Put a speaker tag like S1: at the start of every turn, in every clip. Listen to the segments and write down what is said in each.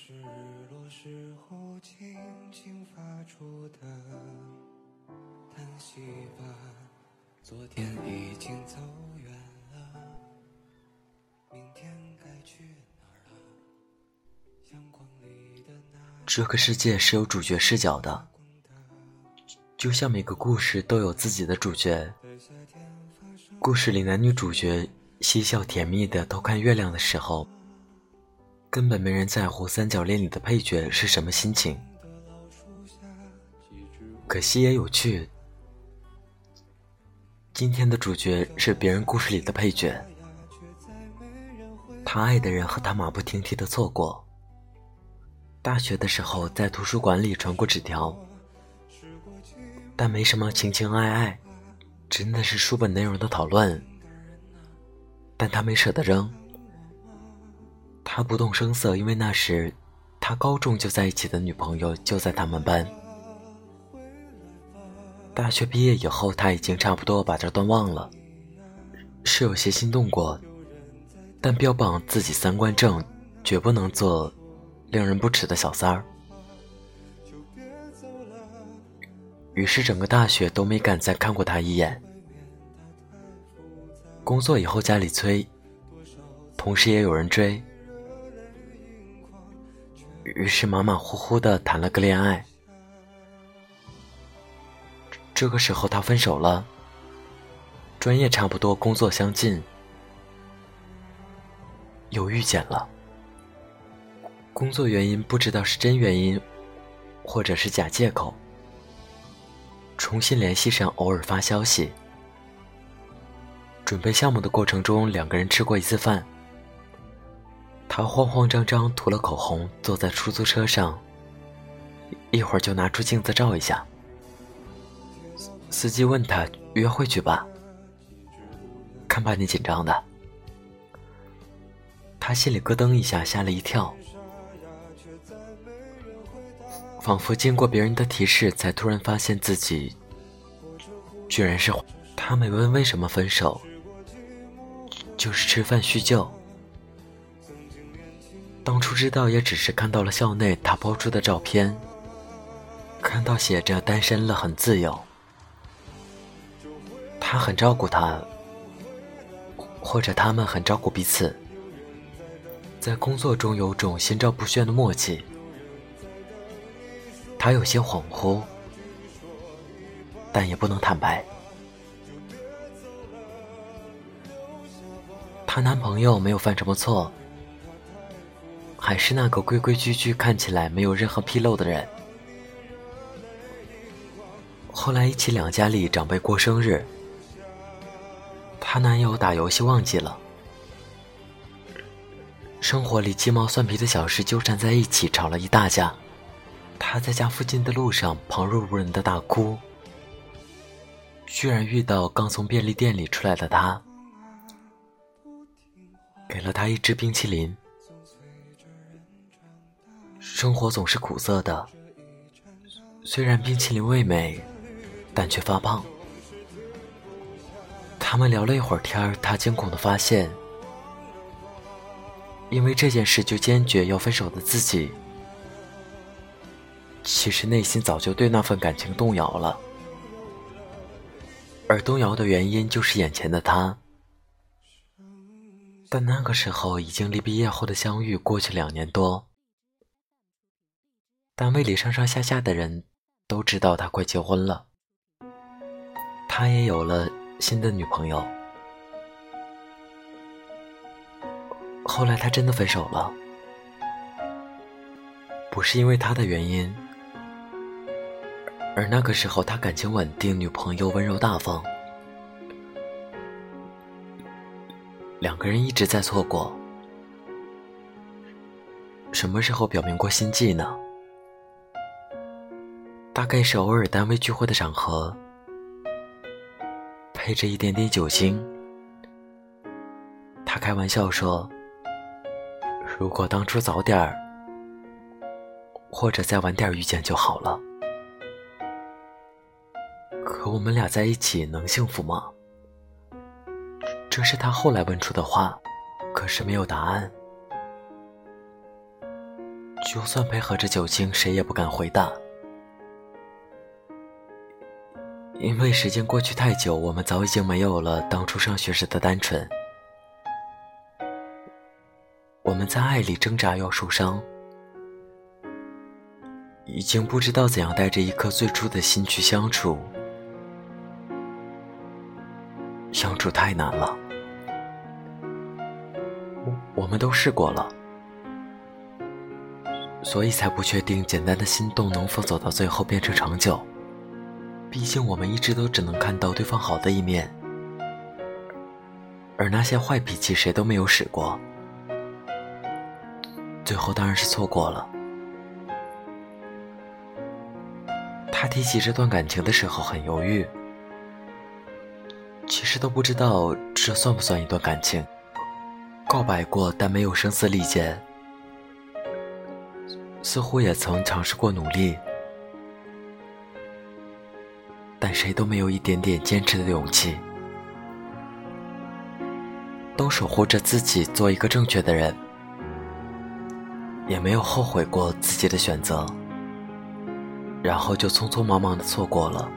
S1: 是日落时候轻轻发出的叹息吧。昨天已经走远了，明天该去哪儿了？阳光里的那
S2: 这个世界是有主角视角的，就像每个故事都有自己的主角。故事里男女主角嬉笑甜蜜的偷看月亮的时候，根本没人在乎三角恋里的配角是什么心情。可惜也有趣，今天的主角是别人故事里的配角，他爱的人和他马不停蹄的错过。大学的时候在图书馆里传过纸条，但没什么情情爱爱。真的是书本内容的讨论，但他没舍得扔。他不动声色，因为那时他高中就在一起的女朋友就在他们班。大学毕业以后，他已经差不多把这段忘了，是有些心动过，但标榜自己三观正，绝不能做令人不齿的小三儿。于是整个大学都没敢再看过他一眼。工作以后家里催，同时也有人追，于是马马虎虎的谈了个恋爱。这个时候他分手了，专业差不多，工作相近，又遇见了。工作原因不知道是真原因，或者是假借口。重新联系上，偶尔发消息。准备项目的过程中，两个人吃过一次饭。他慌慌张张涂了口红，坐在出租车上，一会儿就拿出镜子照一下。司机问他：“约会去吧？”看把你紧张的。他心里咯噔一下，吓了一跳。仿佛经过别人的提示，才突然发现自己居然是他。没问为什么分手，就是吃饭叙旧。当初知道也只是看到了校内他抛出的照片，看到写着单身了很自由，他很照顾他，或者他们很照顾彼此，在工作中有种心照不宣的默契。他有些恍惚，但也不能坦白。她男朋友没有犯什么错，还是那个规规矩矩、看起来没有任何纰漏的人。后来一起两家里长辈过生日，她男友打游戏忘记了，生活里鸡毛蒜皮的小事纠缠在一起，吵了一大架。她在家附近的路上旁若无人的大哭，居然遇到刚从便利店里出来的他，给了他一支冰淇淋。生活总是苦涩的，虽然冰淇淋味美，但却发胖。他们聊了一会儿天他惊恐的发现，因为这件事就坚决要分手的自己。其实内心早就对那份感情动摇了，而动摇的原因就是眼前的他。但那个时候已经离毕业后的相遇过去两年多，单位里上上下下的人都知道他快结婚了，他也有了新的女朋友。后来他真的分手了，不是因为他的原因。而那个时候，他感情稳定，女朋友温柔大方，两个人一直在错过。什么时候表明过心迹呢？大概是偶尔单位聚会的场合，配着一点点酒精，他开玩笑说：“如果当初早点儿，或者再晚点遇见就好了。”可我们俩在一起能幸福吗？这是他后来问出的话，可是没有答案。就算配合着酒精，谁也不敢回答，因为时间过去太久，我们早已经没有了当初上学时的单纯。我们在爱里挣扎又受伤，已经不知道怎样带着一颗最初的心去相处，相处太难了。我们都试过了。所以才不确定简单的心动能否走到最后变成长久。毕竟我们一直都只能看到对方好的一面，而那些坏脾气谁都没有使过。最后当然是错过了。他提起这段感情的时候很犹豫，其实都不知道这算不算一段感情。告白过，但没有声嘶力竭。似乎也曾尝试过努力，但谁都没有一点点坚持的勇气。都守护着自己做一个正确的人，也没有后悔过自己的选择，然后就匆匆忙忙的错过了。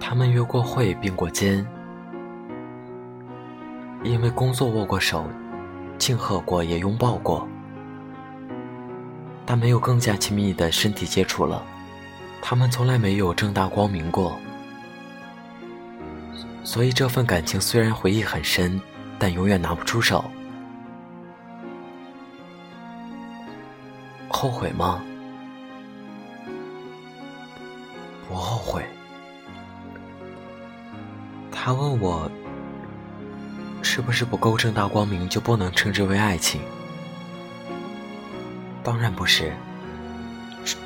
S2: 他们约过会，并过肩，因为工作握过手，庆贺过，也拥抱过。但没有更加亲密的身体接触了，他们从来没有正大光明过，所以这份感情虽然回忆很深，但永远拿不出手。后悔吗？不后悔。他问我，是不是不够正大光明就不能称之为爱情？当然不是，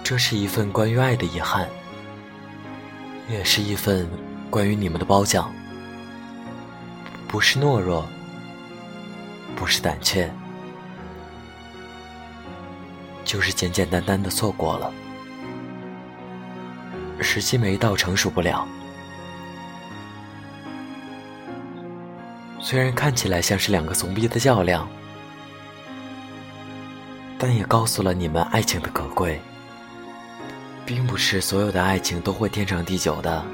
S2: 这是一份关于爱的遗憾，也是一份关于你们的褒奖。不是懦弱，不是胆怯，就是简简单单的错过了。时机没到，成熟不了。虽然看起来像是两个怂逼的较量。但也告诉了你们爱情的可贵，并不是所有的爱情都会天长地久的，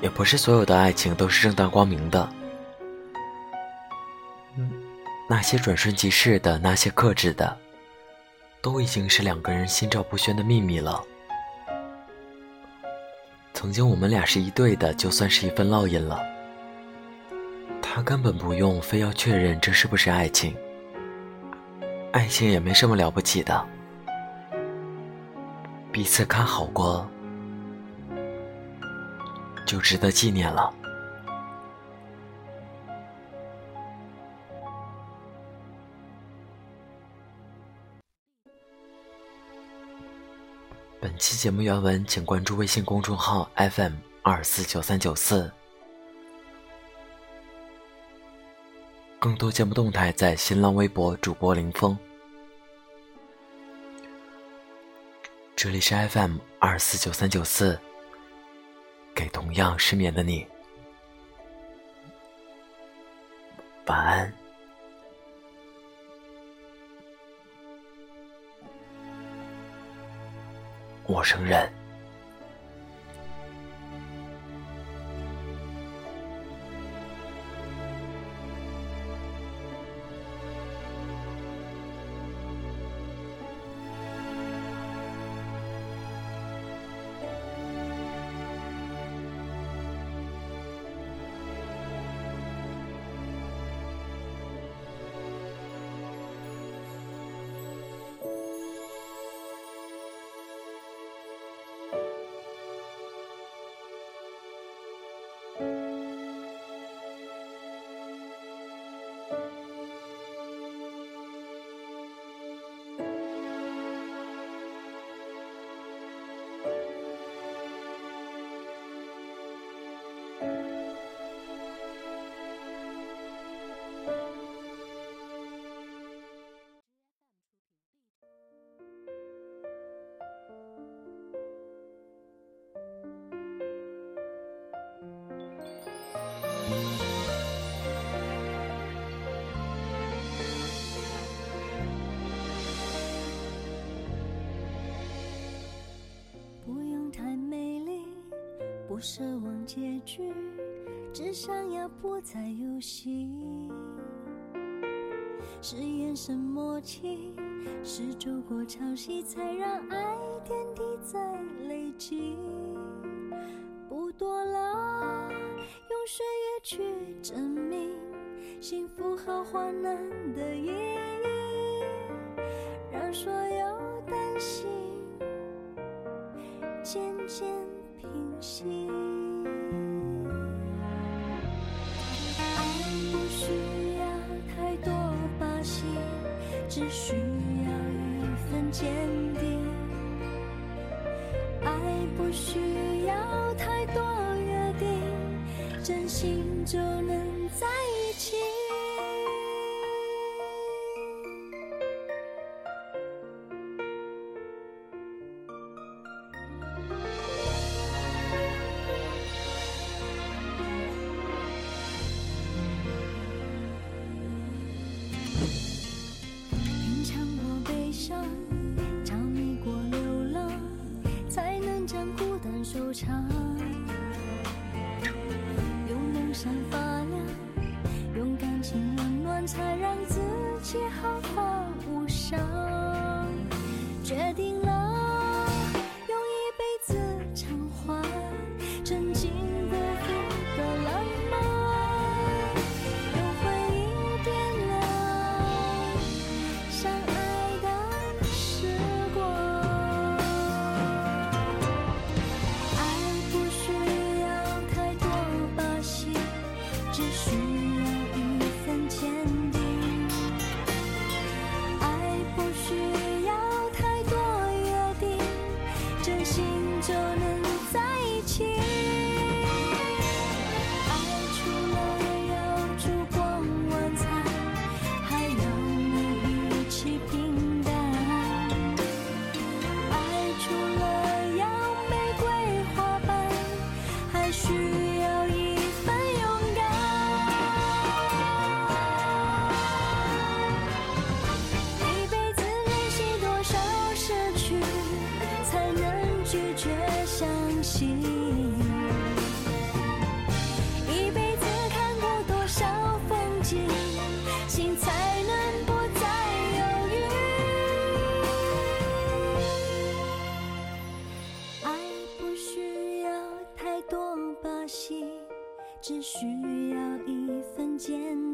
S2: 也不是所有的爱情都是正大光明的。那些转瞬即逝的，那些克制的，都已经是两个人心照不宣的秘密了。曾经我们俩是一对的，就算是一份烙印了。他根本不用非要确认这是不是爱情，爱情也没什么了不起的，彼此看好过就值得纪念了。本期节目原文，请关注微信公众号 FM 二四九三九四。更多节目动态在新浪微博主播林峰，这里是 FM 二四九三九四，给同样失眠的你，晚安，陌生人。
S3: 奢望结局，只想要不再游戏。是眼神默契，是走过潮汐，才让爱点滴在累积。不多了，用岁月去证明幸福和患难的意义，让所有担心渐渐平息。爱不需要太多把戏，只需要一份坚定。爱不需要太多约定，真心就能在着迷过流浪，才能将孤单收场。一辈子看过多少风景，心才能不再犹豫？爱不需要太多把戏，只需要一份坚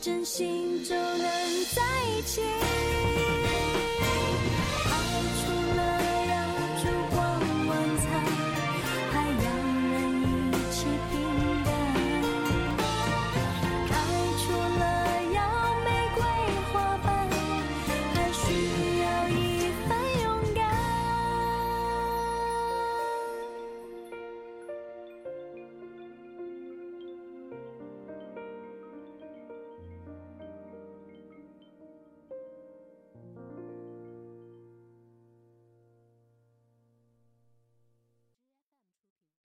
S3: 真心就能在一起。